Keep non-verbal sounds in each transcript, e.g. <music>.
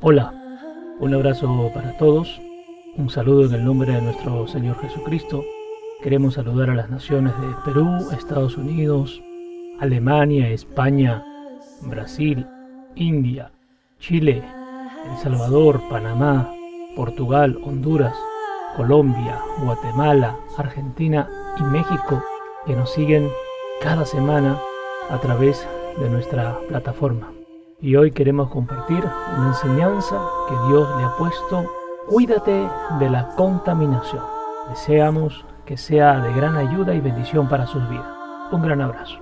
Hola, un abrazo para todos, un saludo en el nombre de nuestro Señor Jesucristo. Queremos saludar a las naciones de Perú, Estados Unidos, Alemania, España, Brasil, India, Chile, El Salvador, Panamá, Portugal, Honduras, Colombia, Guatemala, Argentina y México que nos siguen cada semana a través de nuestra plataforma. Y hoy queremos compartir una enseñanza que Dios le ha puesto. Cuídate de la contaminación. Deseamos que sea de gran ayuda y bendición para sus vidas. Un gran abrazo.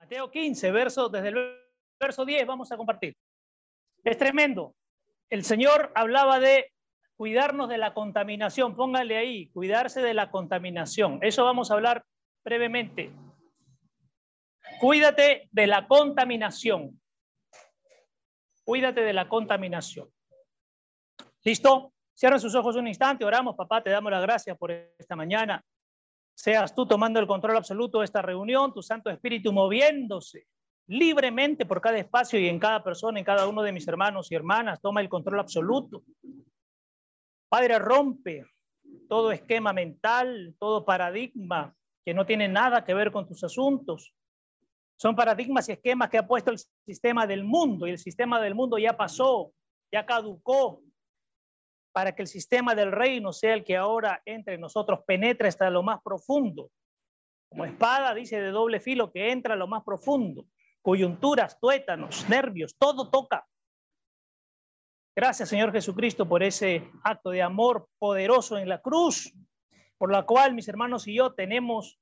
Mateo 15, verso, desde el verso 10 vamos a compartir. Es tremendo. El Señor hablaba de cuidarnos de la contaminación. Póngale ahí, cuidarse de la contaminación. Eso vamos a hablar brevemente. Cuídate de la contaminación. Cuídate de la contaminación. ¿Listo? Cierra sus ojos un instante, oramos, papá, te damos las gracias por esta mañana. Seas tú tomando el control absoluto de esta reunión, tu Santo Espíritu moviéndose libremente por cada espacio y en cada persona, en cada uno de mis hermanos y hermanas, toma el control absoluto. Padre, rompe todo esquema mental, todo paradigma que no tiene nada que ver con tus asuntos. Son paradigmas y esquemas que ha puesto el sistema del mundo y el sistema del mundo ya pasó, ya caducó, para que el sistema del reino sea el que ahora entre nosotros, penetre hasta lo más profundo. Como espada, dice de doble filo, que entra a lo más profundo. Coyunturas, tuétanos, nervios, todo toca. Gracias, Señor Jesucristo, por ese acto de amor poderoso en la cruz, por la cual mis hermanos y yo tenemos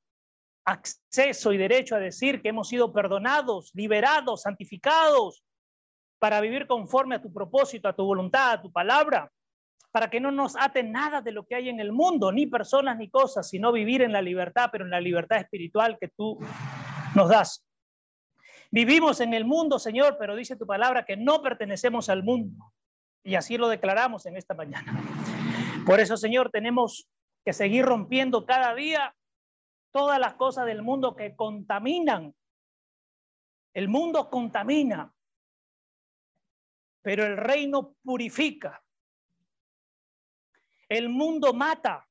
acceso y derecho a decir que hemos sido perdonados, liberados, santificados para vivir conforme a tu propósito, a tu voluntad, a tu palabra, para que no nos ate nada de lo que hay en el mundo, ni personas ni cosas, sino vivir en la libertad, pero en la libertad espiritual que tú nos das. Vivimos en el mundo, Señor, pero dice tu palabra que no pertenecemos al mundo. Y así lo declaramos en esta mañana. Por eso, Señor, tenemos que seguir rompiendo cada día todas las cosas del mundo que contaminan. El mundo contamina, pero el reino purifica. El mundo mata,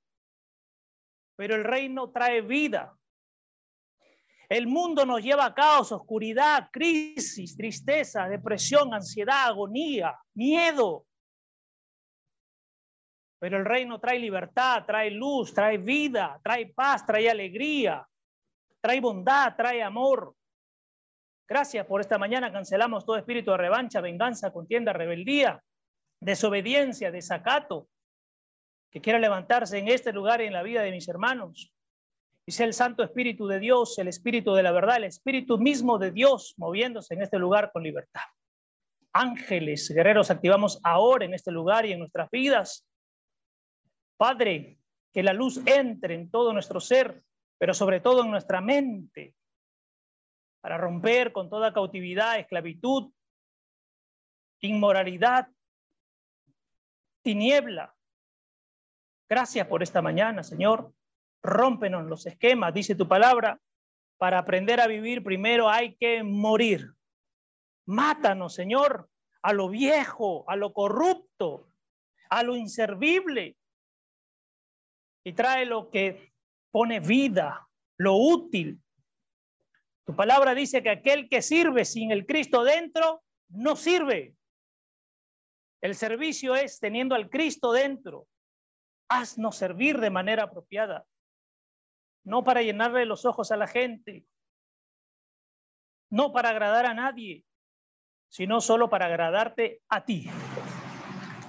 pero el reino trae vida. El mundo nos lleva a caos, oscuridad, crisis, tristeza, depresión, ansiedad, agonía, miedo. Pero el reino trae libertad, trae luz, trae vida, trae paz, trae alegría, trae bondad, trae amor. Gracias por esta mañana. Cancelamos todo espíritu de revancha, venganza, contienda, rebeldía, desobediencia, desacato, que quiera levantarse en este lugar y en la vida de mis hermanos. Sea el Santo Espíritu de Dios, el Espíritu de la verdad, el Espíritu mismo de Dios moviéndose en este lugar con libertad. Ángeles, guerreros, activamos ahora en este lugar y en nuestras vidas Padre, que la luz entre en todo nuestro ser, pero sobre todo en nuestra mente, para romper con toda cautividad, esclavitud, inmoralidad, tiniebla. Gracias por esta mañana, Señor. Rómpenos los esquemas, dice tu palabra. Para aprender a vivir primero hay que morir. Mátanos, Señor, a lo viejo, a lo corrupto, a lo inservible, y trae lo que pone vida, lo útil. Tu palabra dice que aquel que sirve sin el Cristo dentro, no sirve. El servicio es teniendo al Cristo dentro. Haznos servir de manera apropiada, no para llenarle los ojos a la gente, no para agradar a nadie, sino solo para agradarte a ti.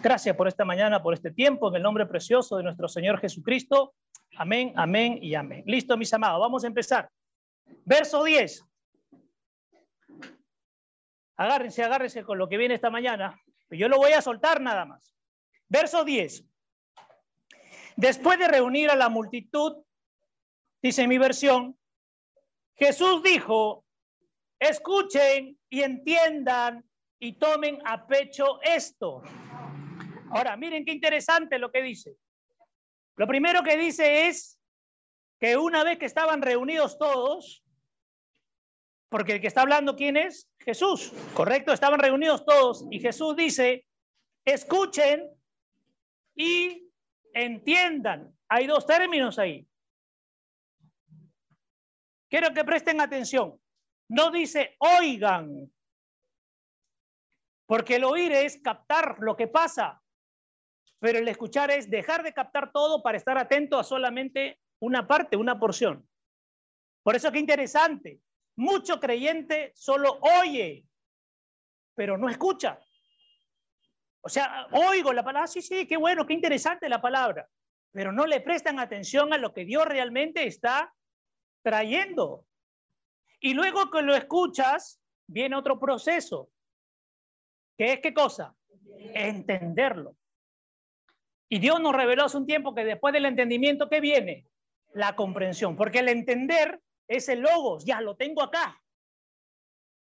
Gracias por esta mañana, por este tiempo, en el nombre precioso de nuestro Señor Jesucristo. Amén, amén y amén. Listo, mis amados, vamos a empezar. Verso 10. Agárrense, agárrense con lo que viene esta mañana. Yo lo voy a soltar nada más. Verso 10. Después de reunir a la multitud, dice mi versión, Jesús dijo, escuchen y entiendan y tomen a pecho esto. Ahora, miren qué interesante lo que dice. Lo primero que dice es que una vez que estaban reunidos todos, porque el que está hablando, ¿quién es? Jesús, ¿correcto? Estaban reunidos todos y Jesús dice, escuchen y entiendan. Hay dos términos ahí. Quiero que presten atención. No dice oigan, porque el oír es captar lo que pasa, pero el escuchar es dejar de captar todo para estar atento a solamente una parte, una porción. Por eso qué interesante. Mucho creyente solo oye, pero no escucha. O sea, oigo la palabra, sí, sí, qué bueno, qué interesante la palabra, pero no le prestan atención a lo que Dios realmente está trayendo. Y luego que lo escuchas, viene otro proceso, que es qué cosa? Entenderlo. Y Dios nos reveló hace un tiempo que después del entendimiento, ¿qué viene? La comprensión, porque el entender es el logos, ya lo tengo acá.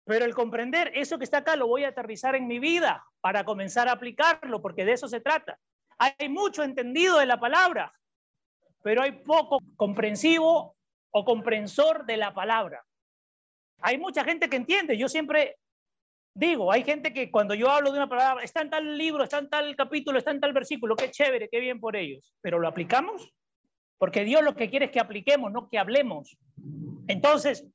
Pero el comprender eso que está acá lo voy a aterrizar en mi vida para comenzar a aplicarlo, porque de eso se trata. Hay mucho entendido de la palabra, pero hay poco comprensivo o comprensor de la palabra. Hay mucha gente que entiende. Yo siempre digo, hay gente que cuando yo hablo de una palabra, está en tal libro, está en tal capítulo, está en tal versículo, qué chévere, qué bien por ellos. Pero ¿lo aplicamos? Porque Dios lo que quiere es que apliquemos, no que hablemos. Entonces,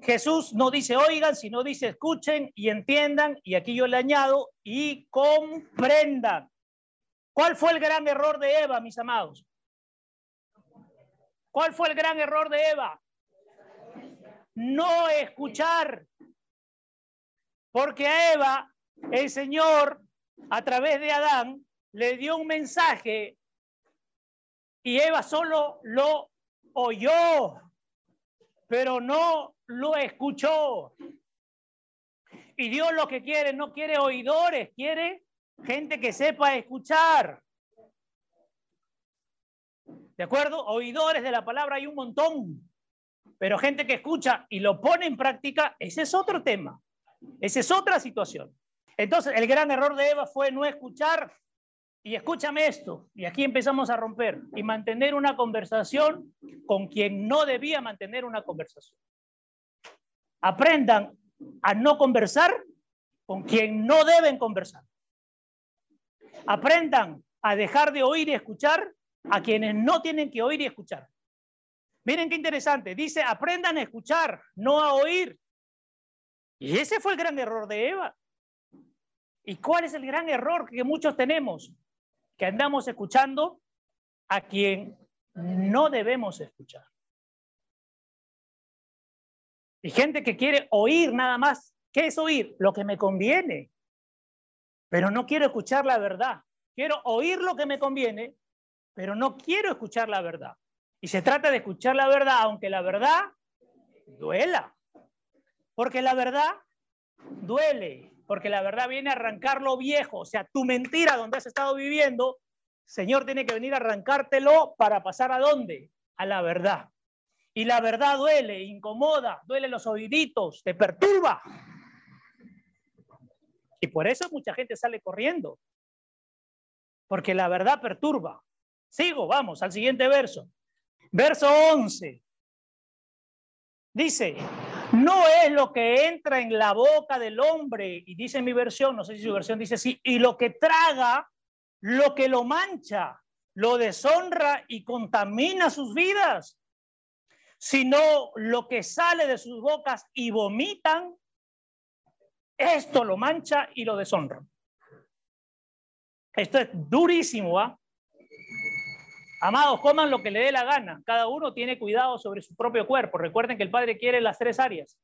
Jesús no dice oigan, sino dice escuchen y entiendan, y aquí yo le añado, y comprendan. ¿Cuál fue el gran error de Eva, mis amados? ¿Cuál fue el gran error de Eva? No escuchar. Porque a Eva, el Señor, a través de Adán, le dio un mensaje y Eva solo lo oyó, pero no lo escuchó. Y Dios lo que quiere, no quiere oidores, quiere gente que sepa escuchar. ¿De acuerdo? Oidores de la palabra hay un montón, pero gente que escucha y lo pone en práctica, ese es otro tema, esa es otra situación. Entonces, el gran error de Eva fue no escuchar. Y escúchame esto, y aquí empezamos a romper, y mantener una conversación con quien no debía mantener una conversación. Aprendan a no conversar con quien no deben conversar. Aprendan a dejar de oír y escuchar a quienes no tienen que oír y escuchar. Miren qué interesante. Dice, aprendan a escuchar, no a oír. Y ese fue el gran error de Eva. ¿Y cuál es el gran error que muchos tenemos? Que andamos escuchando a quien no debemos escuchar. Y gente que quiere oír nada más. ¿Qué es oír? Lo que me conviene. Pero no quiero escuchar la verdad. Quiero oír lo que me conviene, pero no quiero escuchar la verdad. Y se trata de escuchar la verdad, aunque la verdad duela. Porque la verdad duele, porque la verdad viene a arrancar lo viejo, o sea, tu mentira donde has estado viviendo, Señor tiene que venir a arrancártelo para pasar a dónde? A la verdad. Y la verdad duele, incomoda, duele los oíditos, te perturba. Y por eso mucha gente sale corriendo. Porque la verdad perturba. Sigo, vamos al siguiente verso. Verso 11. Dice, no es lo que entra en la boca del hombre, y dice mi versión, no sé si su versión dice así, y lo que traga, lo que lo mancha, lo deshonra y contamina sus vidas, sino lo que sale de sus bocas y vomitan, esto lo mancha y lo deshonra. Esto es durísimo, ¿ah? Amados, coman lo que le dé la gana. Cada uno tiene cuidado sobre su propio cuerpo. Recuerden que el Padre quiere las tres áreas.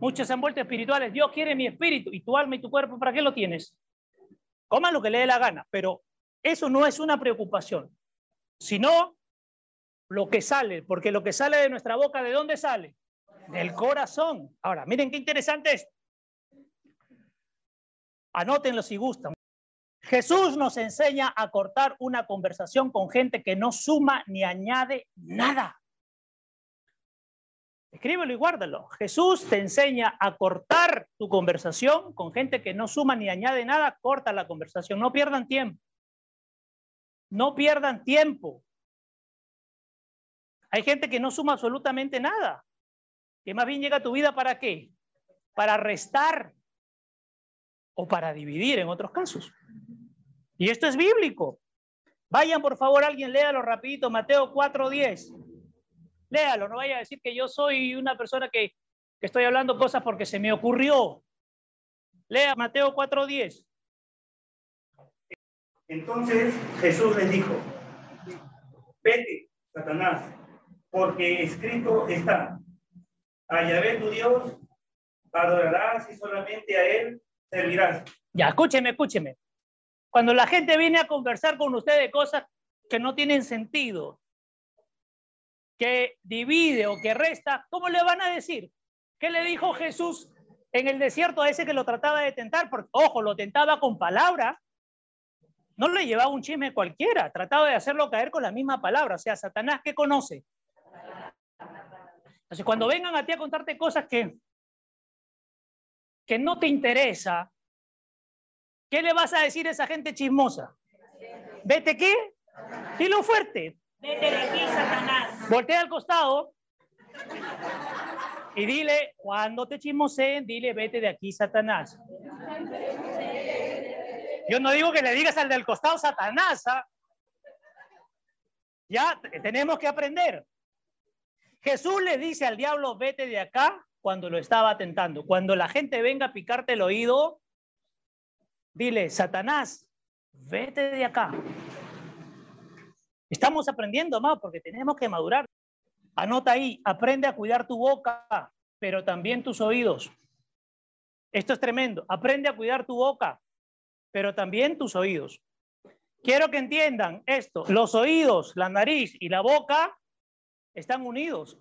Muchos han vuelto espirituales. Dios quiere mi espíritu y tu alma y tu cuerpo. ¿Para qué lo tienes? Coman lo que le dé la gana. Pero eso no es una preocupación, sino lo que sale. Porque lo que sale de nuestra boca, ¿de dónde sale? Del corazón. Ahora, miren qué interesante es. Anótenlo si gustan. Jesús nos enseña a cortar una conversación con gente que no suma ni añade nada. Escríbelo y guárdalo. Jesús te enseña a cortar tu conversación con gente que no suma ni añade nada. Corta la conversación. No pierdan tiempo. No pierdan tiempo. Hay gente que no suma absolutamente nada, que más bien llega a tu vida para qué? Para restar o para dividir en otros casos. Y esto es bíblico. Vayan, por favor, alguien, léalo rapidito, Mateo 4.10. Léalo, no vaya a decir que yo soy una persona que, que estoy hablando cosas porque se me ocurrió. Lea Mateo 4.10. Entonces Jesús les dijo, vete, Satanás, porque escrito está, a Yahvé tu Dios adorarás y solamente a Él servirás. Ya, escúcheme, escúcheme. Cuando la gente viene a conversar con usted de cosas que no tienen sentido, que divide o que resta, ¿cómo le van a decir? ¿Qué le dijo Jesús en el desierto a ese que lo trataba de tentar? Porque, ojo, lo tentaba con palabras, no le llevaba un chisme cualquiera, trataba de hacerlo caer con la misma palabra. O sea, Satanás, ¿qué conoce? Entonces, cuando vengan a ti a contarte cosas que, que no te interesa, ¿qué le vas a decir a esa gente chismosa? ¿Vete qué? Dilo fuerte. Vete de aquí, Satanás. Voltea al costado y dile, cuando te chismoseen, dile, vete de aquí, Satanás. Yo no digo que le digas al del costado Satanás. ¿ah? Ya tenemos que aprender. Jesús le dice al diablo, vete de acá cuando lo estaba tentando. Cuando la gente venga a picarte el oído, dile, Satanás, vete de acá. Estamos aprendiendo más porque tenemos que madurar. Anota ahí, aprende a cuidar tu boca, pero también tus oídos. Esto es tremendo. Aprende a cuidar tu boca, pero también tus oídos. Quiero que entiendan esto. Los oídos, la nariz y la boca están unidos.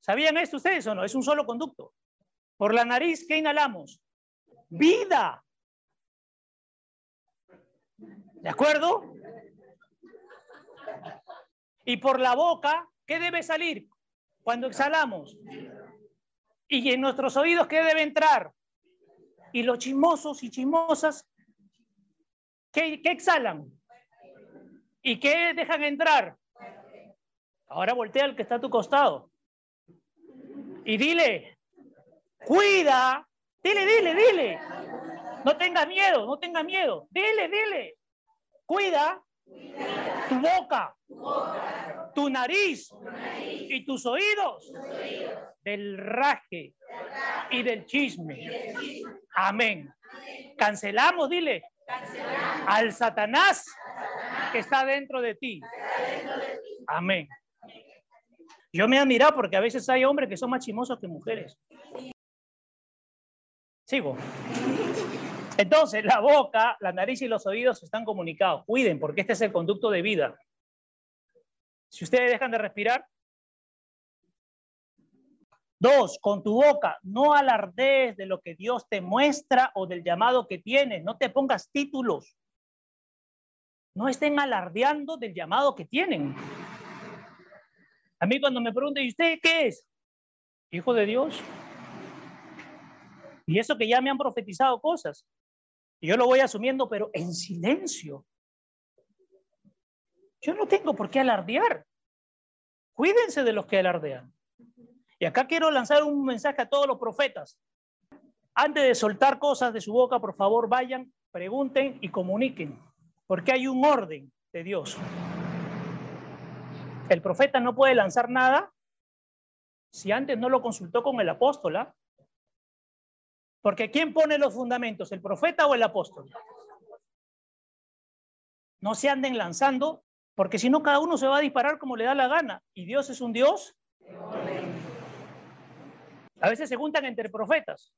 ¿Sabían esto ustedes o no? Es un solo conducto. Por la nariz, ¿qué inhalamos? Vida. ¿De acuerdo? Y por la boca, ¿qué debe salir cuando exhalamos? Y en nuestros oídos, ¿qué debe entrar? Y los chismosos y chismosas, ¿qué, qué exhalan? ¿Y qué dejan entrar? Ahora voltea al que está a tu costado. Y dile, cuida, dile, dile, dile. No tengas miedo, no tengas miedo. Dile, dile. Cuida tu boca, tu nariz y tus oídos del raje y del chisme. Amén. Cancelamos, dile, al Satanás que está dentro de ti. Amén. Yo me he admirado porque a veces hay hombres que son más chimosos que mujeres. Sigo. Entonces, la boca, la nariz y los oídos están comunicados. Cuiden, porque este es el conducto de vida. Si ustedes dejan de respirar. Dos, con tu boca, no alardees de lo que Dios te muestra o del llamado que tienes. No te pongas títulos. No estén alardeando del llamado que tienen. A mí cuando me preguntan, ¿y usted qué es? Hijo de Dios. Y eso que ya me han profetizado cosas. Y yo lo voy asumiendo, pero en silencio. Yo no tengo por qué alardear. Cuídense de los que alardean. Y acá quiero lanzar un mensaje a todos los profetas. Antes de soltar cosas de su boca, por favor, vayan, pregunten y comuniquen, porque hay un orden de Dios. El profeta no puede lanzar nada si antes no lo consultó con el apóstol. Porque ¿quién pone los fundamentos, el profeta o el apóstol? No se anden lanzando, porque si no cada uno se va a disparar como le da la gana. Y Dios es un Dios. A veces se juntan entre profetas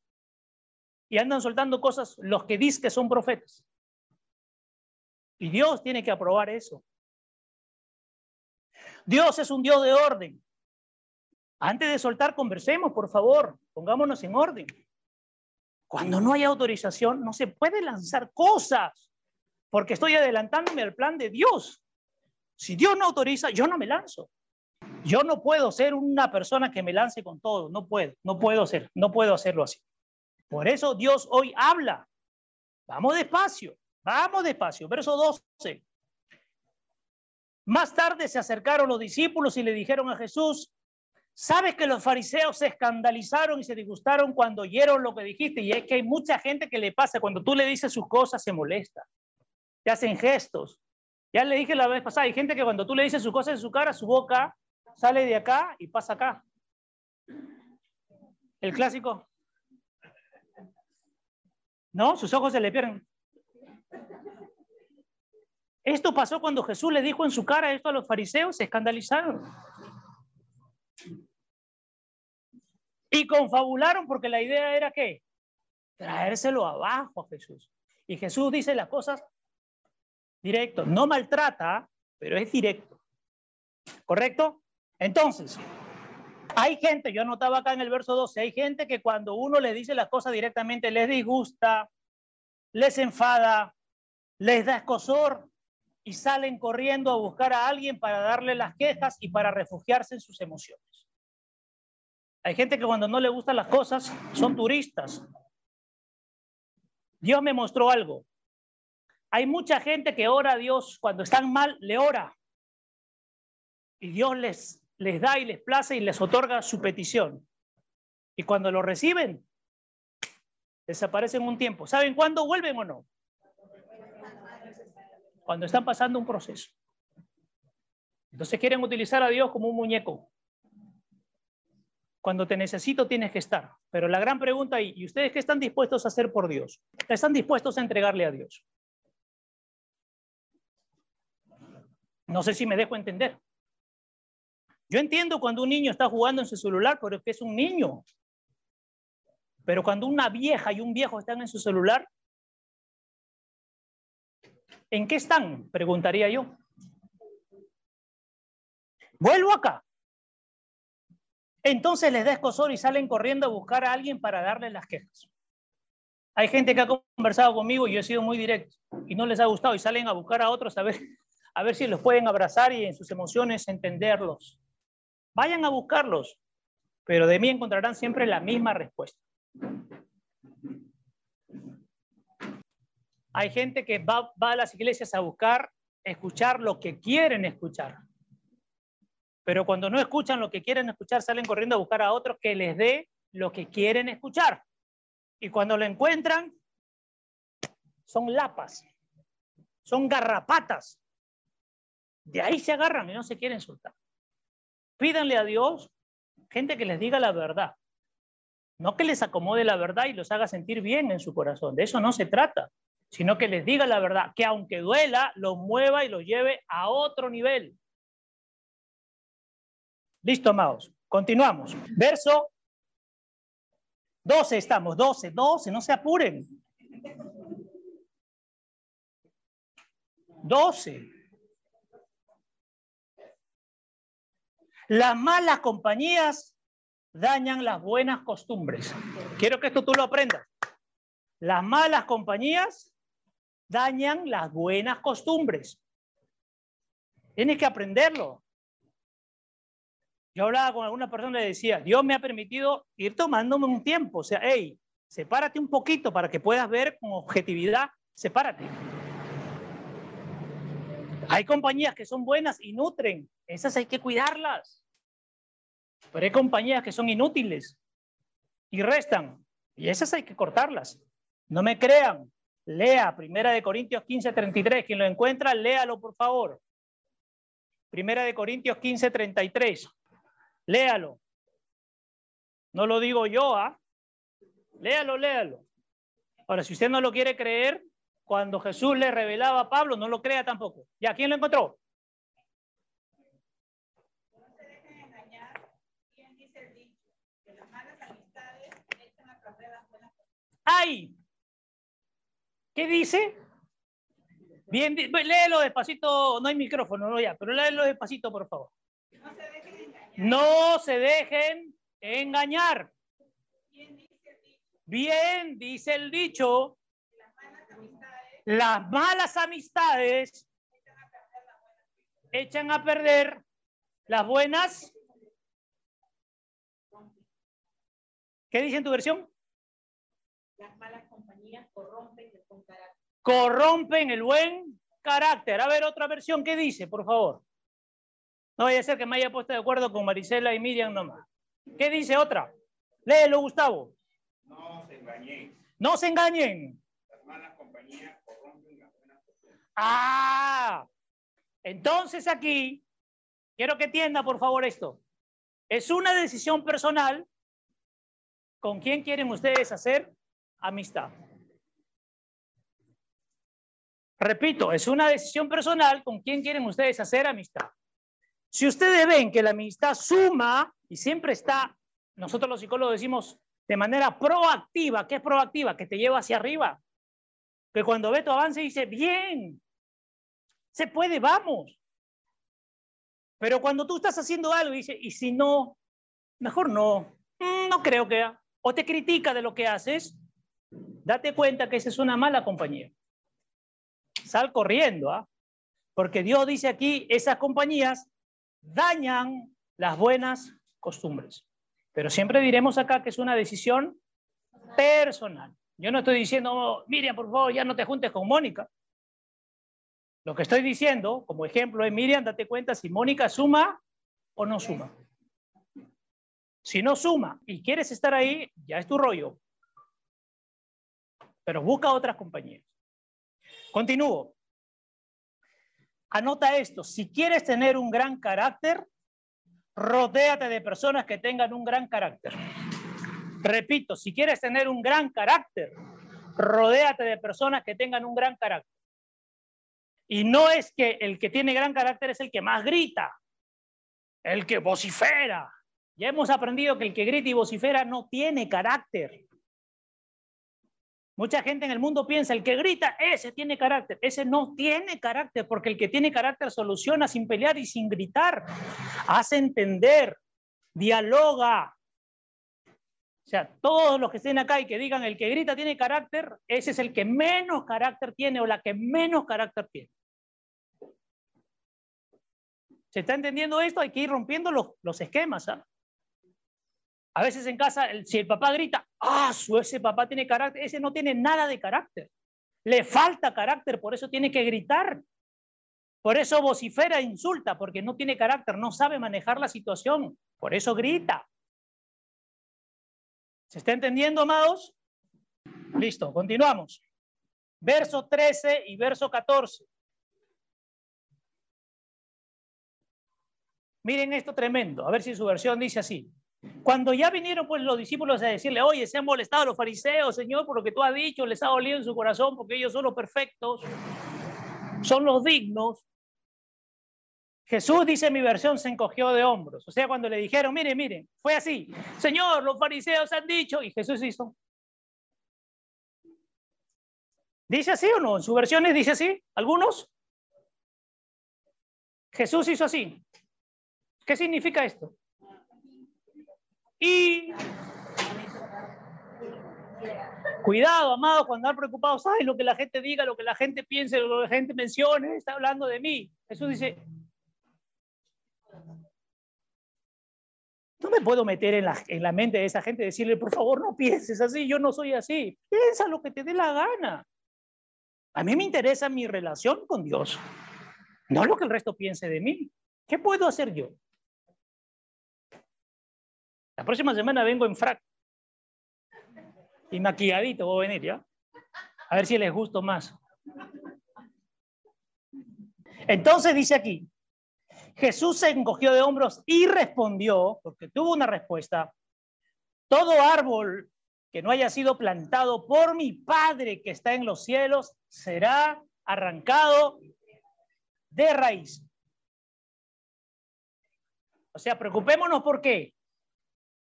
y andan soltando cosas los que dicen que son profetas. Y Dios tiene que aprobar eso. Dios es un Dios de orden. Antes de soltar, conversemos, por favor, pongámonos en orden. Cuando no hay autorización, no se puede lanzar cosas, porque estoy adelantándome al plan de Dios. Si Dios no autoriza, yo no me lanzo. Yo no puedo ser una persona que me lance con todo, no puedo, no puedo ser, no puedo hacerlo así. Por eso Dios hoy habla. Vamos despacio, vamos despacio. Verso 12. Más tarde se acercaron los discípulos y le dijeron a Jesús, ¿sabes que los fariseos se escandalizaron y se disgustaron cuando oyeron lo que dijiste? Y es que hay mucha gente que le pasa, cuando tú le dices sus cosas se molesta, te hacen gestos. Ya le dije la vez pasada, hay gente que cuando tú le dices sus cosas en su cara, su boca sale de acá y pasa acá. El clásico. ¿No? Sus ojos se le pierden. Esto pasó cuando Jesús le dijo en su cara esto a los fariseos, se escandalizaron. Y confabularon porque la idea era que traérselo abajo a Jesús. Y Jesús dice las cosas directo, no maltrata, pero es directo. ¿Correcto? Entonces, hay gente, yo anotaba acá en el verso 12, hay gente que cuando uno le dice las cosas directamente les disgusta, les enfada, les da escosor y salen corriendo a buscar a alguien para darle las quejas y para refugiarse en sus emociones. Hay gente que cuando no le gustan las cosas son turistas. Dios me mostró algo. Hay mucha gente que ora a Dios cuando están mal, le ora. Y Dios les les da y les place y les otorga su petición. Y cuando lo reciben, desaparecen un tiempo. ¿Saben cuándo vuelven o no? Cuando están pasando un proceso. Entonces quieren utilizar a Dios como un muñeco. Cuando te necesito tienes que estar. Pero la gran pregunta ¿y ustedes qué están dispuestos a hacer por Dios? ¿Qué están dispuestos a entregarle a Dios? No sé si me dejo entender. Yo entiendo cuando un niño está jugando en su celular, pero es que es un niño. Pero cuando una vieja y un viejo están en su celular, ¿en qué están? Preguntaría yo. Vuelvo acá. Entonces les da escosor y salen corriendo a buscar a alguien para darle las quejas. Hay gente que ha conversado conmigo y yo he sido muy directo y no les ha gustado y salen a buscar a otros a ver, a ver si los pueden abrazar y en sus emociones entenderlos. Vayan a buscarlos, pero de mí encontrarán siempre la misma respuesta. Hay gente que va, a las iglesias a buscar, escuchar lo que quieren escuchar. Pero cuando no escuchan lo que quieren escuchar, salen corriendo a buscar a otros que les dé lo que quieren escuchar. Y cuando lo encuentran, son lapas, son garrapatas. De ahí se agarran y no se quieren soltar. Pídanle a Dios gente que les diga la verdad. No que les acomode la verdad y los haga sentir bien en su corazón. De eso no se trata. Sino que les diga la verdad. Que aunque duela, los mueva y los lleve a otro nivel. Listo, amados. Continuamos. Verso 12 estamos. 12, 12. No se apuren. 12. Las malas compañías dañan las buenas costumbres. Quiero que esto tú lo aprendas. Las malas compañías dañan las buenas costumbres. Tienes que aprenderlo. Yo hablaba con alguna persona y le decía, Dios me ha permitido ir tomándome un tiempo. O sea, hey, sepárate un poquito para que puedas ver con objetividad, sepárate. Hay compañías que son buenas y nutren, esas hay que cuidarlas. Pero hay compañías que son inútiles y restan, y esas hay que cortarlas. No me crean. Lea Primera de Corintios 15, 33. Quien lo encuentra, léalo por favor. Primera de Corintios 15, 33. Léalo. No lo digo yo, ¿ah? Léalo, léalo. Ahora, si usted no lo quiere creer, cuando Jesús le revelaba a Pablo, no lo crea tampoco. ¿Y a quién lo encontró? ¡Ay! ¿Qué dice? Bien, léelo despacito, no hay micrófono, no ya, pero léelo despacito, por favor. No se dejen engañar. Bien, dice el dicho, las malas amistades echan a perder las buenas. ¿Qué dice en tu versión? Las malas compañías corrompen el buen carácter. Corrompen el buen carácter. A ver, otra versión, ¿qué dice, por favor? No vaya a ser que me haya puesto de acuerdo con Marisela y Miriam nomás. ¿Qué dice otra? Léelo, Gustavo. No os engañéis. No se engañen. Las malas compañías corrompen las buenas costumbres. Ah, entonces aquí, quiero que entienda por favor esto. Es una decisión personal con quién quieren ustedes hacer amistad. Repito, es una decisión personal con quién quieren ustedes hacer amistad. Si ustedes ven que la amistad suma y siempre está, nosotros los psicólogos decimos de manera proactiva, ¿qué es proactiva? Que te lleva hacia arriba. Que cuando ve tu avance dice, bien, se puede, vamos. Pero cuando tú estás haciendo algo y dice, y si no, mejor no, Mm, no creo que, o te critica de lo que haces, date cuenta que esa es una mala compañía. Sal corriendo, ¿ah? Porque Dios dice aquí, esas compañías dañan las buenas costumbres. Pero siempre diremos acá que es una decisión personal. Yo no estoy diciendo, Miriam, por favor, ya no te juntes con Mónica. Lo que estoy diciendo, como ejemplo, es, Miriam, date cuenta si Mónica suma o no suma. Si no suma y quieres estar ahí, ya es tu rollo. Pero busca otras compañías. Continúo. Anota esto. Si quieres tener un gran carácter, rodéate de personas que tengan un gran carácter. Repito, si quieres tener un gran carácter, rodéate de personas que tengan un gran carácter. Y no es que el que tiene gran carácter es el que más grita, el que vocifera. Ya hemos aprendido que el que grita y vocifera no tiene carácter. Mucha gente en el mundo piensa, el que grita, ese tiene carácter. Ese no tiene carácter, porque el que tiene carácter soluciona sin pelear y sin gritar. Hace entender, dialoga. O sea, todos los que estén acá y que digan, el que grita tiene carácter, ese es el que menos carácter tiene o la que menos carácter tiene. ¿Se está entendiendo esto? Hay que ir rompiendo los, los esquemas. ¿ah? A veces en casa, si el papá grita, ah, su ese papá tiene carácter, ese no tiene nada de carácter. Le falta carácter, por eso tiene que gritar. Por eso vocifera insulta, porque no tiene carácter, no sabe manejar la situación. Por eso grita. ¿Se está entendiendo, amados? Listo, continuamos. Verso 13 y verso 14. Miren esto tremendo, a ver si su versión dice así. Cuando ya vinieron pues los discípulos a decirle, oye, se han molestado los fariseos, Señor, por lo que tú has dicho, les ha dolido en su corazón porque ellos son los perfectos, son los dignos. Jesús, dice mi versión, se encogió de hombros. O sea, cuando le dijeron, mire, mire, fue así, Señor, los fariseos han dicho, y Jesús hizo. ¿Dice así o no? ¿En sus versiones dice así? ¿Algunos? Jesús hizo así. ¿Qué significa esto? Cuidado, amado, cuando están preocupados, ay, lo que la gente diga, lo que la gente piense, lo que la gente mencione, está hablando de mí. Jesús dice, no me puedo meter en la, en la mente de esa gente y decirle, por favor, no pienses así, yo no soy así. Piensa lo que te dé la gana. A mí me interesa mi relación con Dios, no lo que el resto piense de mí. ¿Qué puedo hacer yo? Próxima semana vengo en frac. Y maquilladito voy a venir, ¿ya? A ver si les gusto más. Entonces dice aquí, Jesús se encogió de hombros y respondió, porque tuvo una respuesta, todo árbol que no haya sido plantado por mi Padre que está en los cielos será arrancado de raíz. O sea, preocupémonos por qué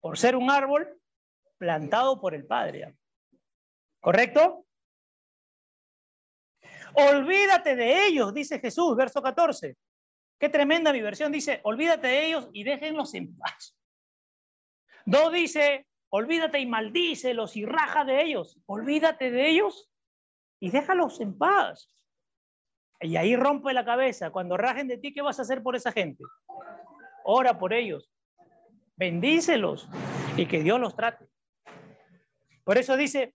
por ser un árbol plantado por el Padre. ¿Correcto? Olvídate de ellos, dice Jesús, verso 14. Qué tremenda mi versión dice, olvídate de ellos y déjenlos en paz. No dice, olvídate y maldícelos y raja de ellos. Olvídate de ellos y déjalos en paz. Y ahí rompe la cabeza. Cuando rajen de ti, ¿qué vas a hacer por esa gente? Ora por ellos bendícelos y que Dios los trate. Por eso dice,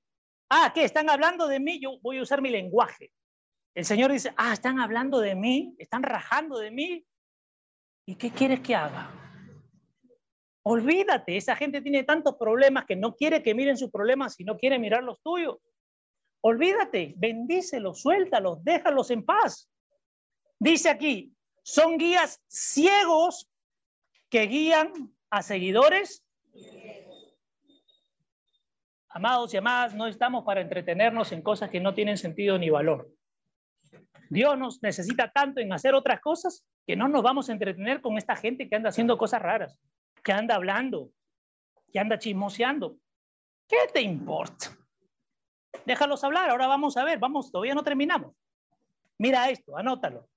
ah, ¿qué? Están hablando de mí, yo voy a usar mi lenguaje. El Señor dice, ah, están hablando de mí, están rajando de mí. ¿Y qué quieres que haga? Olvídate, esa gente tiene tantos problemas que no quiere que miren sus problemas, no quiere mirar los tuyos. Olvídate, bendícelos, suéltalos, déjalos en paz. Dice aquí, son guías ciegos que guían a seguidores. Amados y amadas, no estamos para entretenernos en cosas que no tienen sentido ni valor. Dios nos necesita tanto en hacer otras cosas que no nos vamos a entretener con esta gente que anda haciendo cosas raras, que anda hablando, que anda chismoseando. ¿Qué te importa? Déjalos hablar, ahora vamos a ver, vamos, todavía no terminamos. Mira esto, anótalo.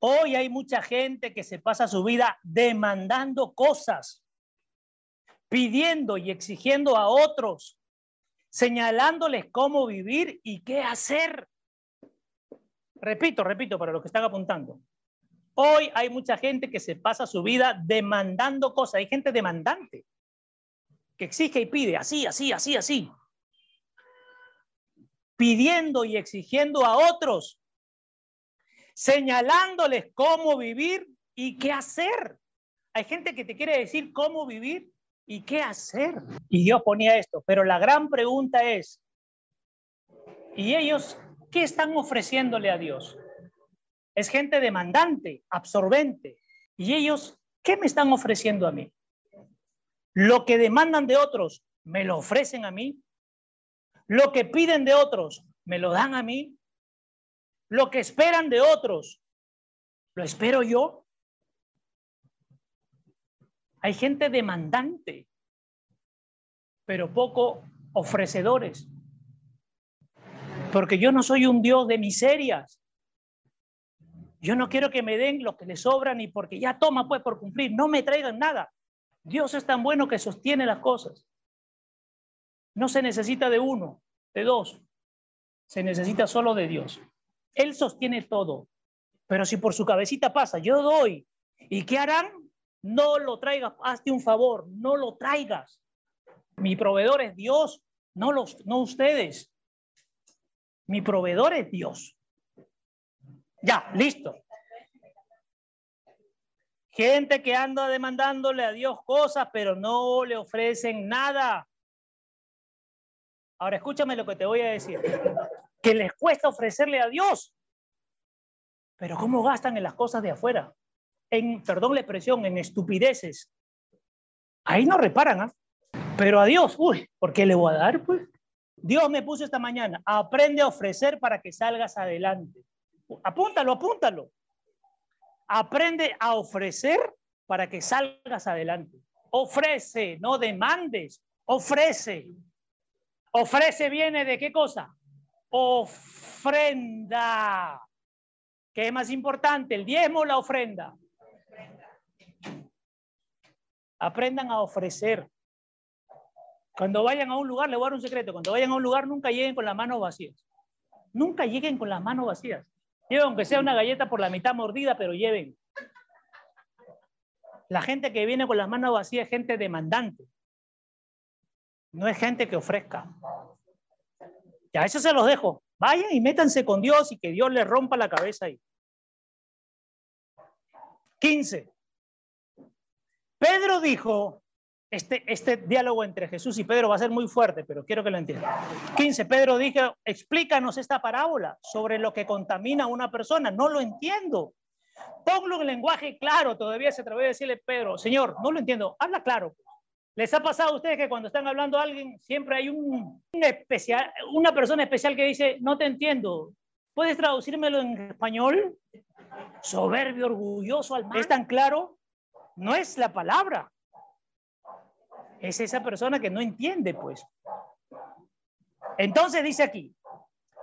Hoy hay mucha gente que se pasa su vida demandando cosas, pidiendo y exigiendo a otros, señalándoles cómo vivir y qué hacer. Repito, repito, para los que están apuntando. Hoy hay mucha gente que se pasa su vida demandando cosas. Hay gente demandante que exige y pide así, así, así, así pidiendo y exigiendo a otros, señalándoles cómo vivir y qué hacer. Hay gente que te quiere decir cómo vivir y qué hacer. Y Dios ponía esto, pero la gran pregunta es, ¿y ellos qué están ofreciéndole a Dios? Es gente demandante, absorbente. ¿Y ellos qué me están ofreciendo a mí? Lo que demandan de otros, ¿me lo ofrecen a mí? Lo que piden de otros, ¿me lo dan a mí? Lo que esperan de otros, ¿lo espero yo? Hay gente demandante, pero poco ofrecedores. Porque yo no soy un Dios de miserias. Yo no quiero que me den lo que les sobra ni porque ya toma pues por cumplir. No me traigan nada. Dios es tan bueno que sostiene las cosas. No se necesita de uno, de dos. Se necesita solo de Dios. Él sostiene todo. Pero si por su cabecita pasa, yo doy. ¿Y qué harán? No lo traigas, hazte un favor, no lo traigas. Mi proveedor es Dios, no, los, no ustedes. Mi proveedor es Dios. Ya, listo. Gente que anda demandándole a Dios cosas, pero no le ofrecen nada. Ahora escúchame lo que te voy a decir. Que les cuesta ofrecerle a Dios. Pero ¿cómo gastan en las cosas de afuera? En, perdón la expresión, en estupideces. Ahí no reparan, ¿ah? Pero a Dios, uy, ¿por qué le voy a dar? Pues Dios me puso esta mañana, aprende a ofrecer para que salgas adelante. Apúntalo, apúntalo. Aprende a ofrecer para que salgas adelante. Ofrece, no demandes, ofrece. Ofrece viene de qué cosa? Ofrenda. ¿Qué es más importante, el diezmo o la ofrenda? Aprendan a ofrecer. Cuando vayan a un lugar, le voy a dar un secreto, cuando vayan a un lugar nunca lleguen con las manos vacías. Nunca lleguen con las manos vacías. Lleven aunque sea una galleta por la mitad mordida, pero lleven. La gente que viene con las manos vacías es gente demandante. No es gente que ofrezca. Ya eso se los dejo. Vayan y métanse con Dios y que Dios les rompa la cabeza ahí. 15. Pedro dijo, este, este diálogo entre Jesús y Pedro va a ser muy fuerte, pero quiero que lo entiendan. 15. Pedro dijo, explícanos esta parábola sobre lo que contamina a una persona. No lo entiendo. Ponlo en lenguaje claro. Todavía se atreve a decirle, Pedro, Señor, no lo entiendo. Habla claro. ¿Les ha pasado a ustedes que cuando están hablando a alguien siempre hay un, especial, una persona especial que dice, no te entiendo, ¿puedes traducírmelo en español? Soberbio, orgulloso, al ¿Es tan claro? No es la palabra. Es esa persona que no entiende, pues. Entonces dice aquí,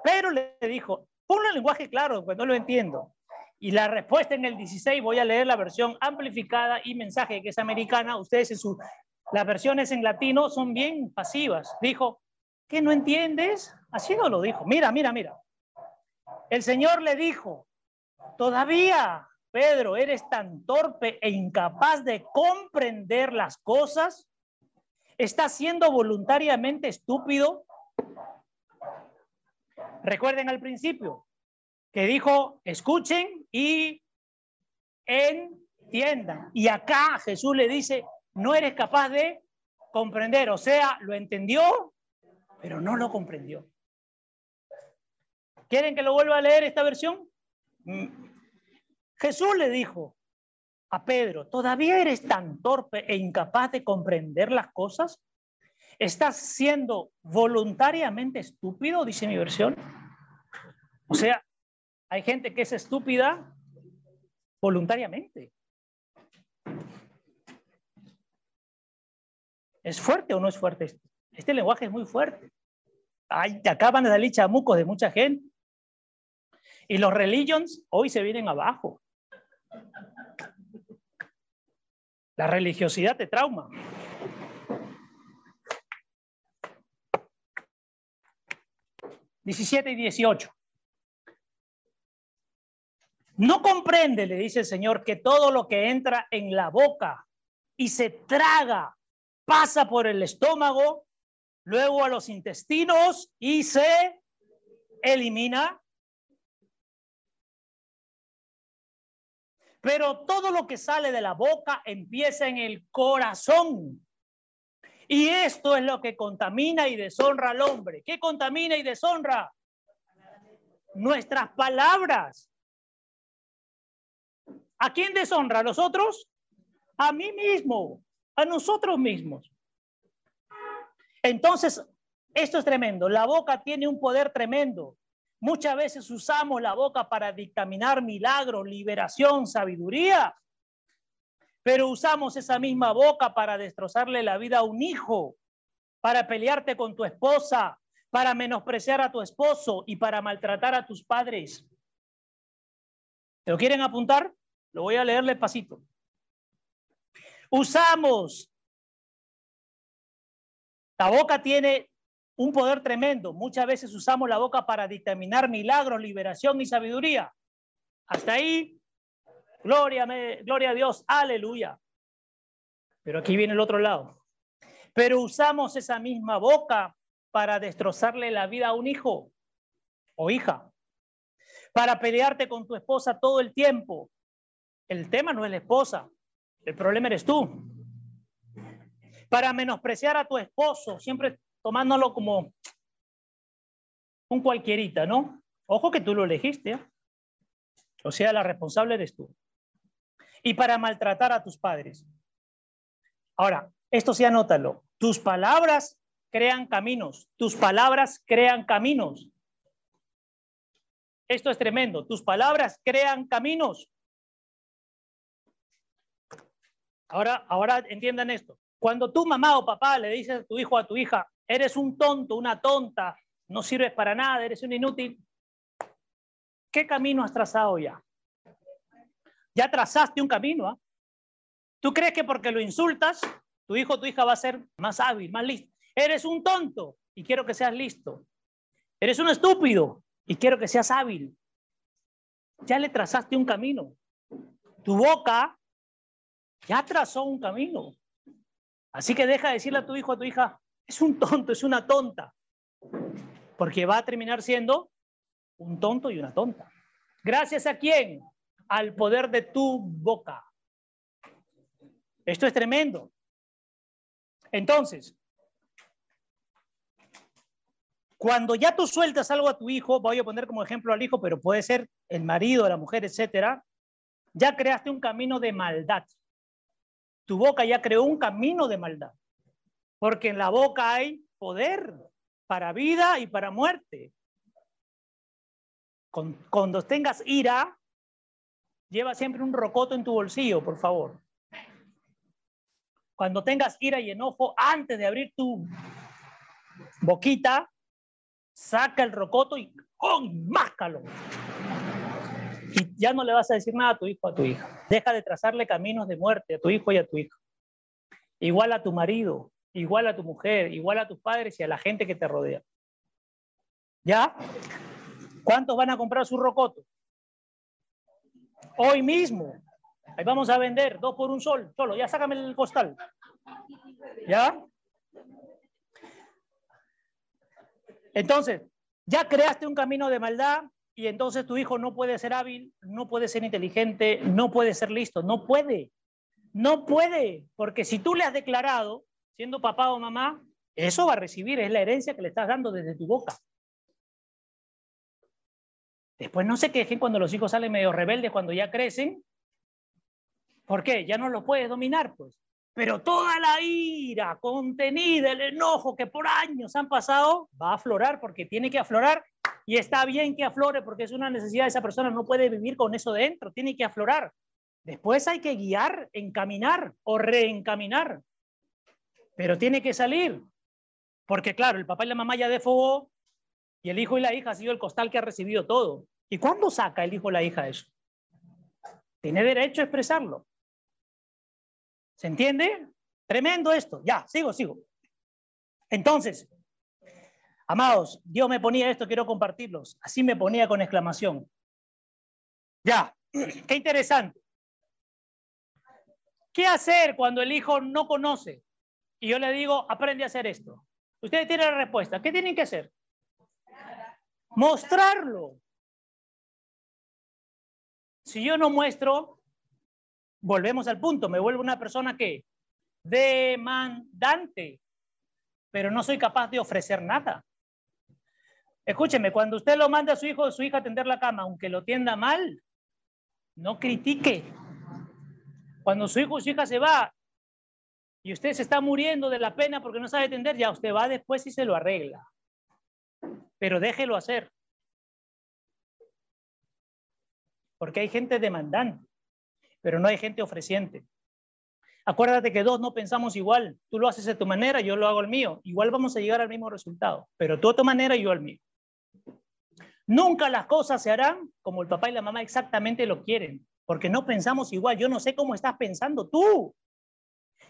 Pedro le dijo, ponlo en lenguaje claro, pues no lo entiendo. Y la respuesta en el 16, voy a leer la versión amplificada y mensaje que es americana. Ustedes en su las versiones en latino son bien pasivas. Dijo, ¿qué no entiendes? Así no lo dijo. Mira, mira, mira. El Señor le dijo, todavía, Pedro, eres tan torpe e incapaz de comprender las cosas. ¿Estás siendo voluntariamente estúpido? Recuerden al principio que dijo, escuchen y entiendan. Y acá Jesús le dice, no eres capaz de comprender. O sea, lo entendió, pero no lo comprendió. ¿Quieren que lo vuelva a leer esta versión? Mm. Jesús le dijo a Pedro, ¿todavía eres tan torpe e incapaz de comprender las cosas? ¿Estás siendo voluntariamente estúpido? Dice mi versión. O sea, hay gente que es estúpida voluntariamente. ¿Es fuerte o no es fuerte? Este lenguaje es muy fuerte. Ay, te acaban de salir chamucos de mucha gente. Y los religions hoy se vienen abajo. La religiosidad te trauma. Diecisiete y dieciocho. No comprende, le dice el Señor, que todo lo que entra en la boca y se traga pasa por el estómago, luego a los intestinos y se elimina. Pero todo lo que sale de la boca empieza en el corazón. Y esto es lo que contamina y deshonra al hombre. ¿Qué contamina y deshonra? Nuestras palabras. ¿A quién deshonra? ¿A los otros? A mí mismo, a nosotros mismos. Entonces, esto es tremendo. La boca tiene un poder tremendo. Muchas veces usamos la boca para dictaminar milagros, liberación, sabiduría, pero usamos esa misma boca para destrozarle la vida a un hijo, para pelearte con tu esposa, para menospreciar a tu esposo y para maltratar a tus padres. ¿Lo quieren apuntar? Lo voy a leerle pasito. Usamos. La boca tiene un poder tremendo. Muchas veces usamos la boca para dictaminar milagros, liberación y sabiduría. Hasta ahí, gloria, gloria a Dios, aleluya. Pero aquí viene el otro lado. Pero usamos esa misma boca para destrozarle la vida a un hijo o hija, para pelearte con tu esposa todo el tiempo, el tema no es la esposa, el problema eres tú. Para menospreciar a tu esposo, siempre tomándolo como un cualquierita, ¿no? Ojo que tú lo elegiste, ¿eh? o sea, la responsable eres tú. Y para maltratar a tus padres. Ahora, esto sí anótalo. Tus palabras crean caminos. Tus palabras crean caminos. Esto es tremendo. Tus palabras crean caminos. Ahora, ahora entiendan esto. Cuando tu mamá o papá le dices a tu hijo o a tu hija, eres un tonto, una tonta, no sirves para nada, eres un inútil, ¿qué camino has trazado ya? Ya trazaste un camino. ¿ah? ¿Tú crees que porque lo insultas, tu hijo o tu hija va a ser más hábil, más listo? Eres un tonto y quiero que seas listo. Eres un estúpido y quiero que seas hábil. Ya le trazaste un camino. Tu boca ya trazó un camino. Así que deja de decirle a tu hijo, a tu hija, es un tonto, es una tonta. Porque va a terminar siendo un tonto y una tonta. Gracias a quién? Al poder de tu boca. Esto es tremendo. Entonces, cuando ya tú sueltas algo a tu hijo, voy a poner como ejemplo al hijo, pero puede ser el marido, la mujer, etcétera, ya creaste un camino de maldad. Tu boca ya creó un camino de maldad, porque en la boca hay poder para vida y para muerte. Cuando tengas ira, lleva siempre un rocoto en tu bolsillo, por favor. Cuando tengas ira y enojo, antes de abrir tu boquita, saca el rocoto y ¡oh, máscalo! Y ya no le vas a decir nada a tu hijo a tu hija. Deja de trazarle caminos de muerte a tu hijo y a tu hija. Igual a tu marido, igual a tu mujer, igual a tus padres y a la gente que te rodea. ¿Ya? ¿Cuántos van a comprar su rocoto? Hoy mismo. Ahí vamos a vender dos por un sol, solo. Ya sácame el costal. ¿Ya? Entonces, ya creaste un camino de maldad, y entonces tu hijo no puede ser hábil, no puede ser inteligente, no puede ser listo, no puede. No puede, porque si tú le has declarado, siendo papá o mamá, eso va a recibir, es la herencia que le estás dando desde tu boca. Después no se quejen cuando los hijos salen medio rebeldes, cuando ya crecen. ¿Por qué? Ya no los puedes dominar, pues. Pero toda la ira contenida, el enojo que por años han pasado, va a aflorar porque tiene que aflorar y está bien que aflore porque es una necesidad. Esa persona no puede vivir con eso dentro, tiene que aflorar. Después hay que guiar, encaminar o reencaminar. Pero tiene que salir. Porque claro, el papá y la mamá ya defogó y el hijo y la hija ha sido el costal que ha recibido todo. ¿Y cuándo saca el hijo o la hija eso? Tiene derecho a expresarlo. ¿Se entiende? Tremendo esto. Ya, sigo, sigo. Entonces, amados, Dios me ponía esto, quiero compartirlos. Así me ponía con exclamación. Ya, <clears throat> qué interesante. ¿Qué hacer cuando el hijo no conoce? Y yo le digo, aprende a hacer esto. Ustedes tienen la respuesta. ¿Qué tienen que hacer? Mostrarlo. Si yo no muestro, volvemos al punto, me vuelvo una persona que demandante, pero no soy capaz de ofrecer nada. Escúcheme, cuando usted lo manda a su hijo o su hija a tender la cama, aunque lo tienda mal, no critique. Cuando su hijo o su hija se va y usted se está muriendo de la pena porque no sabe tender, ya usted va después y se lo arregla. Pero déjelo hacer. Porque hay gente demandante, pero no hay gente ofreciente. Acuérdate que dos no pensamos igual. Tú lo haces de tu manera, yo lo hago al mío. Igual vamos a llegar al mismo resultado, pero tú a tu manera y yo al mío. Nunca las cosas se harán como el papá y la mamá exactamente lo quieren, porque no pensamos igual. Yo no sé cómo estás pensando tú.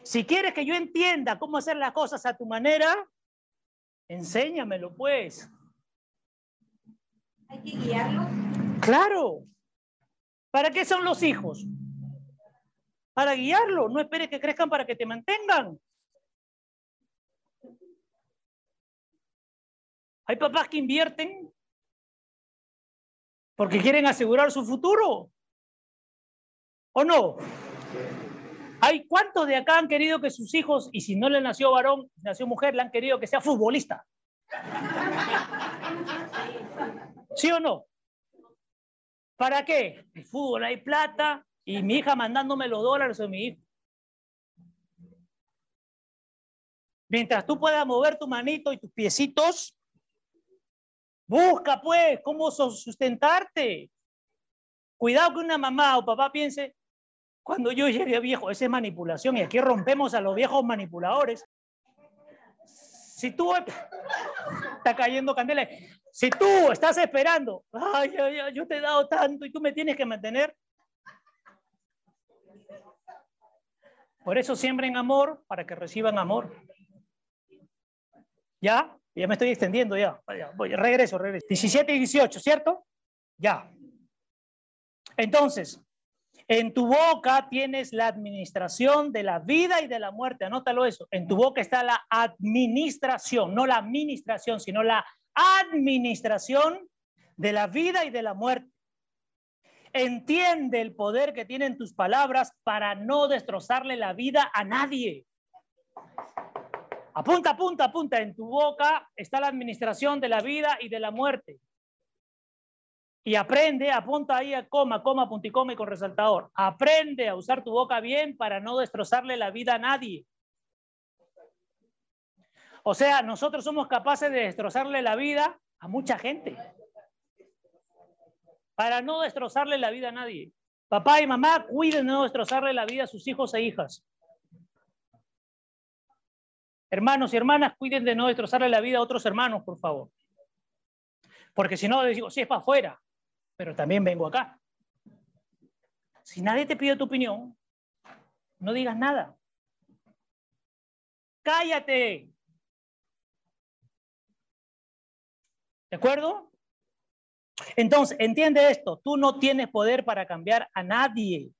Si quieres que yo entienda cómo hacer las cosas a tu manera, enséñamelo pues. Hay que guiarlo. Claro. ¿Para qué son los hijos? Para guiarlo. No esperes que crezcan para que te mantengan. Hay papás que invierten porque quieren asegurar su futuro. ¿O no? Hay cuántos de acá han querido que sus hijos, y si no le nació varón, nació mujer, le han querido que sea futbolista. ¿Sí o no? ¿Para qué? El fútbol hay plata y mi hija mandándome los dólares o mi hijo. Mientras tú puedas mover tu manito y tus piecitos, busca pues cómo sustentarte. Cuidado que una mamá o papá piense, cuando yo llegue viejo, esa es manipulación y aquí rompemos a los viejos manipuladores. Si tú está cayendo candela, si tú estás esperando, ay, ay, ay, yo te he dado tanto y tú me tienes que mantener. Por eso siembren amor para que reciban amor. ¿Ya? Ya me estoy extendiendo ya. Voy, regreso, regreso. 17 y 18, ¿cierto? Ya. Entonces, en tu boca tienes la administración de la vida y de la muerte. Anótalo eso. En tu boca está la administración, no la administración, sino la administración de la vida y de la muerte. Entiende el poder que tienen tus palabras para no destrozarle la vida a nadie. Apunta, apunta, apunta. En tu boca está la administración de la vida y de la muerte. Y aprende, apunta ahí a coma, coma, punto y coma y con resaltador. Aprende a usar tu boca bien para no destrozarle la vida a nadie. O sea, nosotros somos capaces de destrozarle la vida a mucha gente. Para no destrozarle la vida a nadie. Papá y mamá, cuiden de no destrozarle la vida a sus hijos e hijas. Hermanos y hermanas, cuiden de no destrozarle la vida a otros hermanos, por favor. Porque si no, digo, si es para afuera, pero también vengo acá. Si nadie te pide tu opinión, no digas nada. Cállate. ¿De acuerdo? Entonces, entiende esto, tú no tienes poder para cambiar a nadie.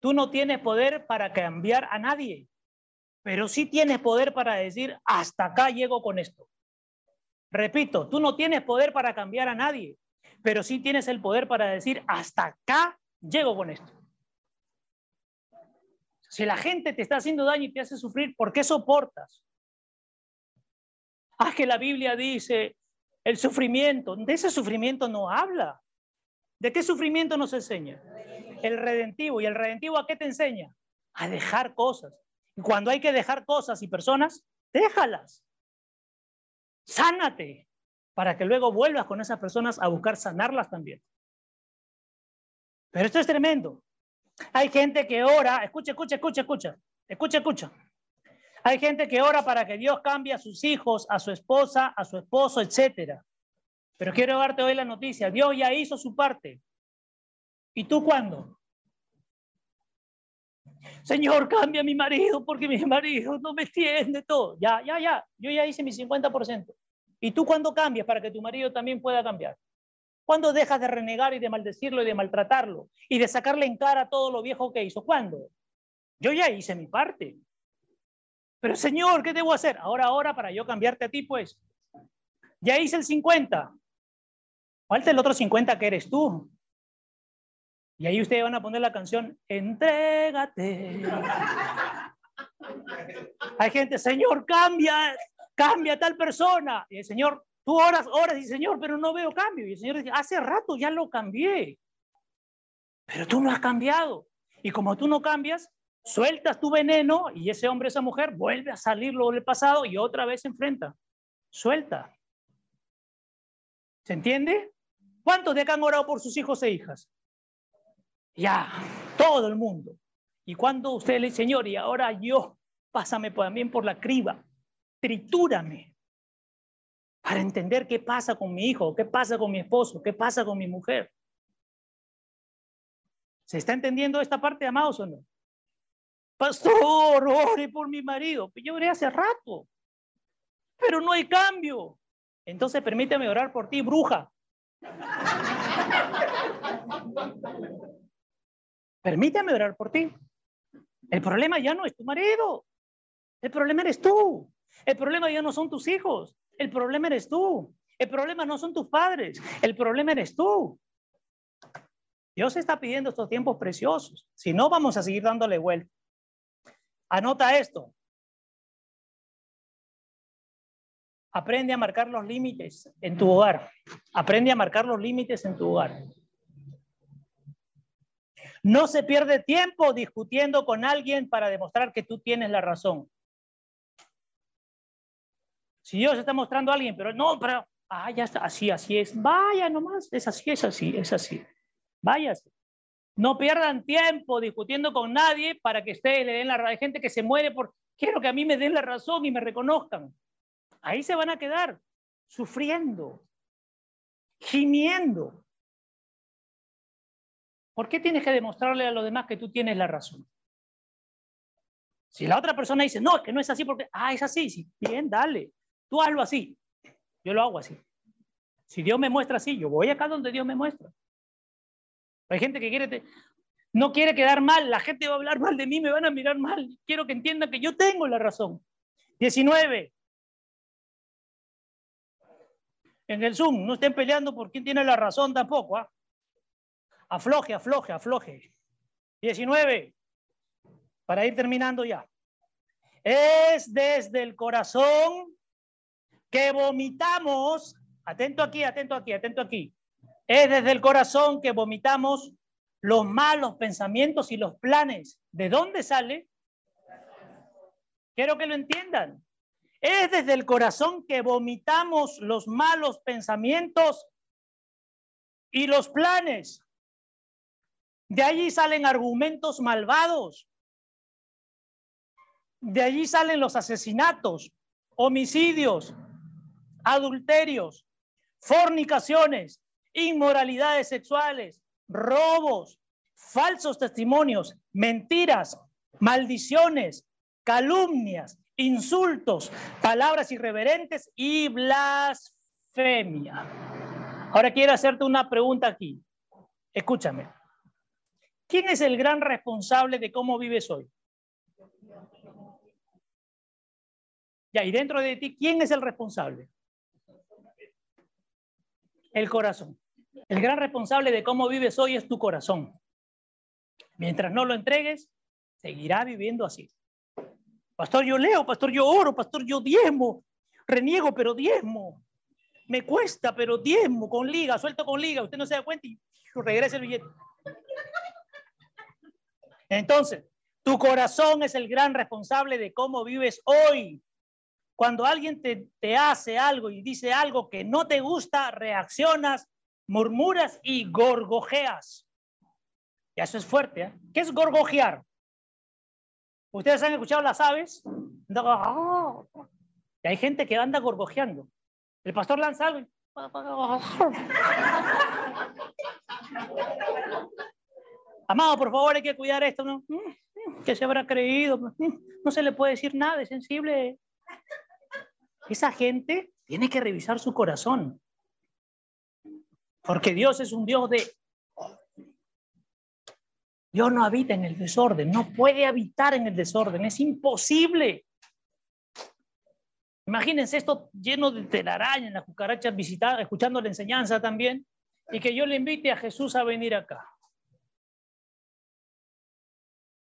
Tú no tienes poder para cambiar a nadie, pero sí tienes poder para decir, hasta acá llego con esto. Repito, tú no tienes poder para cambiar a nadie, pero sí tienes el poder para decir, hasta acá llego con esto. Si la gente te está haciendo daño y te hace sufrir, ¿por qué soportas? Ah, que la Biblia dice el sufrimiento. De ese sufrimiento no habla. ¿De qué sufrimiento nos enseña? El redentivo. ¿Y el redentivo a qué te enseña? A dejar cosas. Cuando hay que dejar cosas y personas, déjalas. Sánate para que luego vuelvas con esas personas a buscar sanarlas también. Pero esto es tremendo. Hay gente que ora, escucha, escucha, escucha, escucha, escucha, escucha. Hay gente que ora para que Dios cambie a sus hijos, a su esposa, a su esposo, etcétera. Pero quiero darte hoy la noticia. Dios ya hizo su parte. ¿Y tú cuándo? Señor, cambia a mi marido porque mi marido no me entiende todo. Ya, ya, ya. Yo ya hice mi 50%. ¿Y tú cuándo cambias para que tu marido también pueda cambiar? ¿Cuándo dejas de renegar y de maldecirlo y de maltratarlo y de sacarle en cara todo lo viejo que hizo? ¿Cuándo? Yo ya hice mi parte. Pero Señor, ¿qué debo hacer? Ahora, ahora, para yo cambiarte a ti, pues. Ya hice el 50. Falta el otro 50 que eres tú. Y ahí ustedes van a poner la canción, entrégate. Hay gente, Señor, cambia, cambia tal persona. Y el Señor, tú oras, oras y Señor, pero no veo cambio. Y el Señor dice, hace rato ya lo cambié. Pero tú no has cambiado. Y como tú no cambias, sueltas tu veneno y ese hombre, esa mujer vuelve a salir lo del pasado y otra vez se enfrenta. Suelta. ¿Se entiende? ¿Cuántos de acá han orado por sus hijos e hijas? Ya, todo el mundo. Y cuando usted le dice, Señor, y ahora yo, pásame también por la criba, tritúrame para entender qué pasa con mi hijo, qué pasa con mi esposo, qué pasa con mi mujer. ¿Se está entendiendo esta parte, amados o no? Pastor, ore por mi marido. Yo oré hace rato, pero no hay cambio. Entonces permíteme orar por ti, bruja. Permíteme orar por ti. El problema ya no es tu marido. El problema eres tú. El problema ya no son tus hijos. El problema eres tú. El problema no son tus padres. El problema eres tú. Dios está pidiendo estos tiempos preciosos. Si no, vamos a seguir dándole vuelta. Anota esto. Aprende a marcar los límites en tu hogar. Aprende a marcar los límites en tu hogar. No se pierde tiempo discutiendo con alguien para demostrar que tú tienes la razón. Si Dios está mostrando a alguien, pero no, pero, ah, ya está, así, así es. Vaya nomás, es así, es así, es así. Váyase. No pierdan tiempo discutiendo con nadie para que ustedes le den la razón. Hay gente que se muere por, quiero que a mí me den la razón y me reconozcan. Ahí se van a quedar sufriendo, gimiendo. ¿Por qué tienes que demostrarle a los demás que tú tienes la razón? Si la otra persona dice, no, es que no es así porque, ah, es así, sí, bien, dale, tú hazlo así, yo lo hago así. Si Dios me muestra así, yo voy acá donde Dios me muestra. Hay gente que quiere, no quiere quedar mal, la gente va a hablar mal de mí, me van a mirar mal. Quiero que entiendan que yo tengo la razón. 19. En el Zoom, no estén peleando por quién tiene la razón tampoco. ¿ah? Afloje, afloje, afloje. 19. Para ir terminando ya. Es desde el corazón que vomitamos. Atento aquí, atento aquí, atento aquí. Es desde el corazón que vomitamos los malos pensamientos y los planes. ¿De dónde sale? Quiero que lo entiendan. Es desde el corazón que vomitamos los malos pensamientos y los planes. De allí salen argumentos malvados. De allí salen los asesinatos, homicidios, adulterios, fornicaciones, inmoralidades sexuales, robos, falsos testimonios, mentiras, maldiciones, calumnias, insultos, palabras irreverentes y blasfemia. Ahora quiero hacerte una pregunta aquí. Escúchame. ¿Quién es el gran responsable de cómo vives hoy? Ya, y dentro de ti, ¿quién es el responsable? El corazón. El gran responsable de cómo vives hoy es tu corazón. Mientras no lo entregues, seguirá viviendo así. Pastor, yo leo, pastor, yo oro, pastor, yo diezmo, reniego, pero diezmo. Me cuesta, pero diezmo, con liga, suelto con liga. Usted no se da cuenta y regresa el billete. Entonces, tu corazón es el gran responsable de cómo vives hoy. Cuando alguien te, te hace algo y dice algo que no te gusta, reaccionas, murmuras y gorgojeas. Y eso es fuerte. ¿eh? ¿Qué es gorgojear? ¿Ustedes han escuchado las aves? Y hay gente que anda gorgojeando. El pastor lanza algo. Amado, por favor, hay que cuidar esto, ¿no? ¿Qué se habrá creído? No se le puede decir nada, es sensible. Esa gente tiene que revisar su corazón. Porque Dios es un Dios de... Dios no habita en el desorden, no puede habitar en el desorden, es imposible. Imagínense esto lleno de telaraña, en las cucarachas visitando, escuchando la enseñanza también, y que yo le invite a Jesús a venir acá.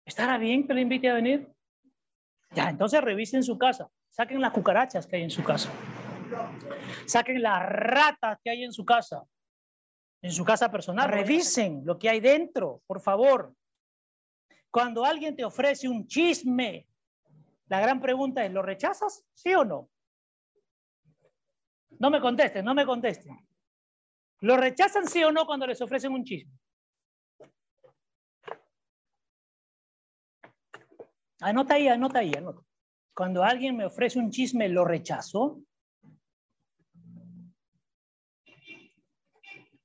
¿Estará bien que le invite a venir? Ya, entonces revisen su casa, saquen las cucarachas que hay en su casa, saquen las ratas que hay en su casa, en su casa personal. Revisen lo que hay dentro, por favor. Cuando alguien te ofrece un chisme, la gran pregunta es, ¿lo rechazas? ¿Sí o no? No me contesten, no me contesten. ¿Lo rechazan sí o no cuando les ofrecen un chisme? Anota ahí, anota ahí, anota. Cuando alguien me ofrece un chisme, ¿lo rechazo?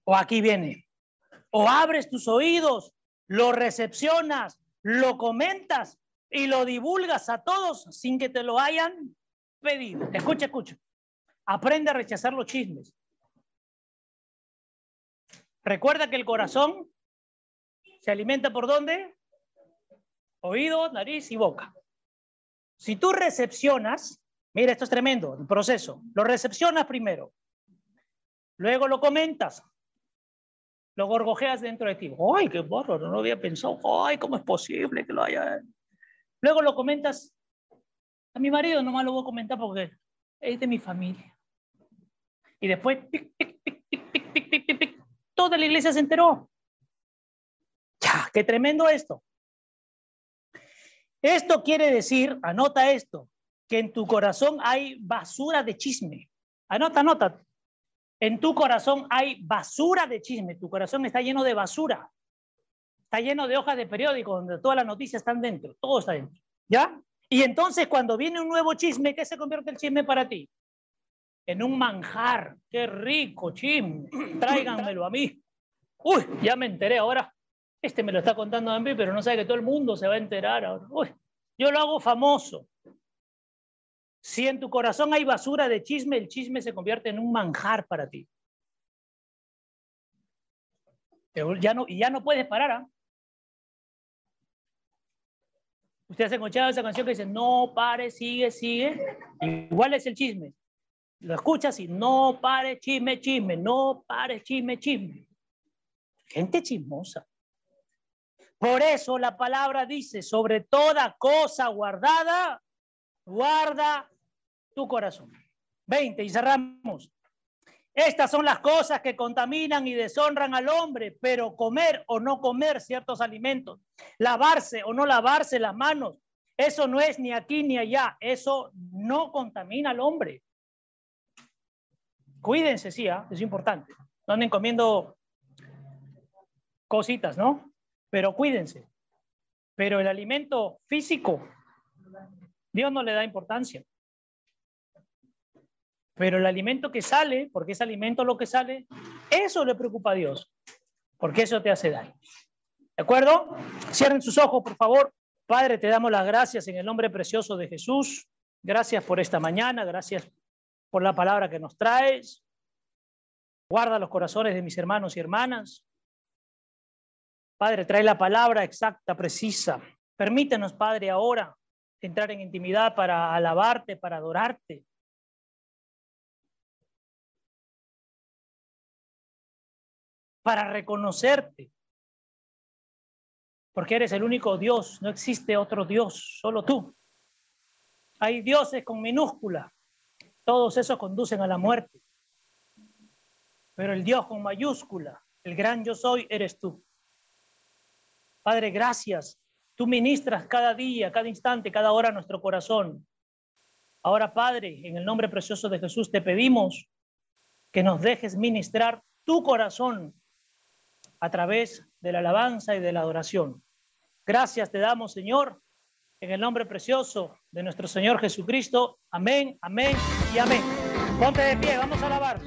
O aquí viene. O abres tus oídos, lo recepcionas, lo comentas y lo divulgas a todos sin que te lo hayan pedido. Escucha, escucha. Aprende a rechazar los chismes. Recuerda que el corazón se alimenta por dónde? Oído, nariz y boca. Si tú recepcionas, mira, esto es tremendo, el proceso. Lo recepcionas primero. Luego lo comentas, lo gorgojeas dentro de ti. ¡Ay, qué bárbaro! No había pensado. ¡Ay, cómo es posible que lo haya! Luego lo comentas. A mi marido nomás lo voy a comentar porque es de mi familia. Y después, toda la iglesia se enteró. ¡Ya! ¡Qué tremendo esto! Esto quiere decir, anota esto, que en tu corazón hay basura de chisme. Anota, anota. En tu corazón hay basura de chisme. Tu corazón está lleno de basura. Está lleno de hojas de periódico donde todas las noticias están dentro. Todo está dentro. ¿Ya? Y entonces cuando viene un nuevo chisme, ¿qué se convierte el chisme para ti? En un manjar. Qué rico chisme. Tráiganmelo a mí. Uy, ya me enteré ahora. Este me lo está contando a mí, pero no sabe que todo el mundo se va a enterar ahora. Yo lo hago famoso. Si en tu corazón hay basura de chisme, el chisme se convierte en un manjar para ti. Ya no, y ya no puedes parar. ¿ah? Ustedes han escuchado esa canción que dice, no pare, sigue, sigue. Igual es el chisme. Lo escuchas y no pare, chisme, chisme, no pare, chisme, chisme. Gente chismosa. Por eso la palabra dice, sobre toda cosa guardada, guarda tu corazón. 20 y cerramos. Estas son las cosas que contaminan y deshonran al hombre, pero comer o no comer ciertos alimentos, lavarse o no lavarse las manos, eso no es ni aquí ni allá, eso no contamina al hombre. Cuídense, sí, ¿ah? es importante. No anden comiendo cositas, ¿no? Pero cuídense. Pero el alimento físico Dios no le da importancia. Pero el alimento que sale, porque es alimento lo que sale, eso le preocupa a Dios, porque eso te hace daño. ¿De acuerdo? Cierren sus ojos, por favor. Padre, te damos las gracias en el nombre precioso de Jesús. Gracias por esta mañana, gracias por la palabra que nos traes. Guarda los corazones de mis hermanos y hermanas. Padre, trae la palabra exacta, precisa. Permítenos, Padre, ahora entrar en intimidad para alabarte, para adorarte. para reconocerte. Porque eres el único Dios, no existe otro Dios, solo tú. Hay dioses con minúscula, todos esos conducen a la muerte. Pero el Dios con mayúscula, el gran yo soy, eres tú. Padre, gracias. Tú ministras cada día, cada instante, cada hora nuestro corazón. Ahora, Padre, en el nombre precioso de Jesús, te pedimos que nos dejes ministrar tu corazón a través de la alabanza y de la adoración. Gracias te damos, Señor, en el nombre precioso de nuestro Señor Jesucristo. Amén, amén y amén. Ponte de pie, vamos a alabar.